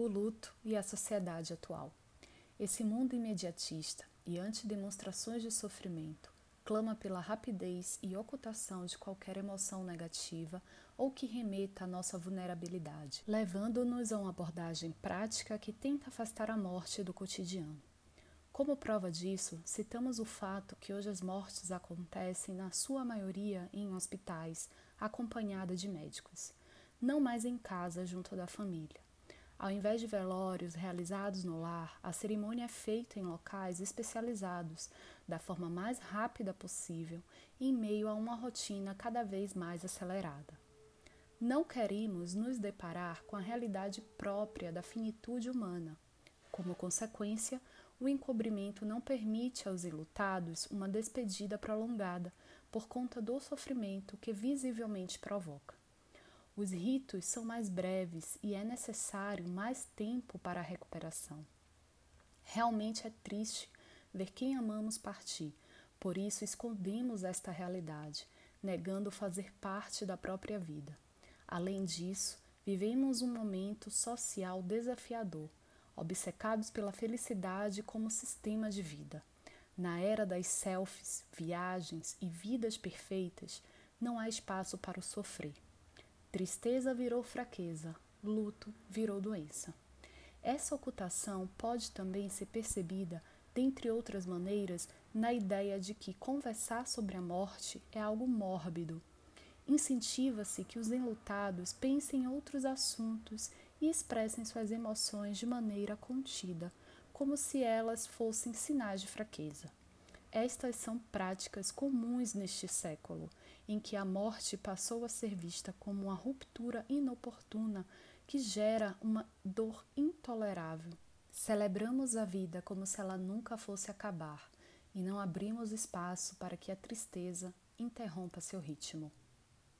o luto e a sociedade atual. Esse mundo imediatista e ante demonstrações de sofrimento clama pela rapidez e ocultação de qualquer emoção negativa ou que remeta à nossa vulnerabilidade, levando-nos a uma abordagem prática que tenta afastar a morte do cotidiano. Como prova disso, citamos o fato que hoje as mortes acontecem, na sua maioria, em hospitais, acompanhada de médicos, não mais em casa junto da família. Ao invés de velórios realizados no lar, a cerimônia é feita em locais especializados, da forma mais rápida possível, em meio a uma rotina cada vez mais acelerada. Não queremos nos deparar com a realidade própria da finitude humana. Como consequência, o encobrimento não permite aos ilutados uma despedida prolongada por conta do sofrimento que visivelmente provoca. Os ritos são mais breves e é necessário mais tempo para a recuperação. Realmente é triste ver quem amamos partir, por isso escondemos esta realidade, negando fazer parte da própria vida. Além disso, vivemos um momento social desafiador obcecados pela felicidade como sistema de vida. Na era das selfies, viagens e vidas perfeitas, não há espaço para o sofrer. Tristeza virou fraqueza, luto virou doença. Essa ocultação pode também ser percebida, dentre outras maneiras, na ideia de que conversar sobre a morte é algo mórbido. Incentiva-se que os enlutados pensem em outros assuntos e expressem suas emoções de maneira contida, como se elas fossem sinais de fraqueza. Estas são práticas comuns neste século, em que a morte passou a ser vista como uma ruptura inoportuna que gera uma dor intolerável. Celebramos a vida como se ela nunca fosse acabar e não abrimos espaço para que a tristeza interrompa seu ritmo.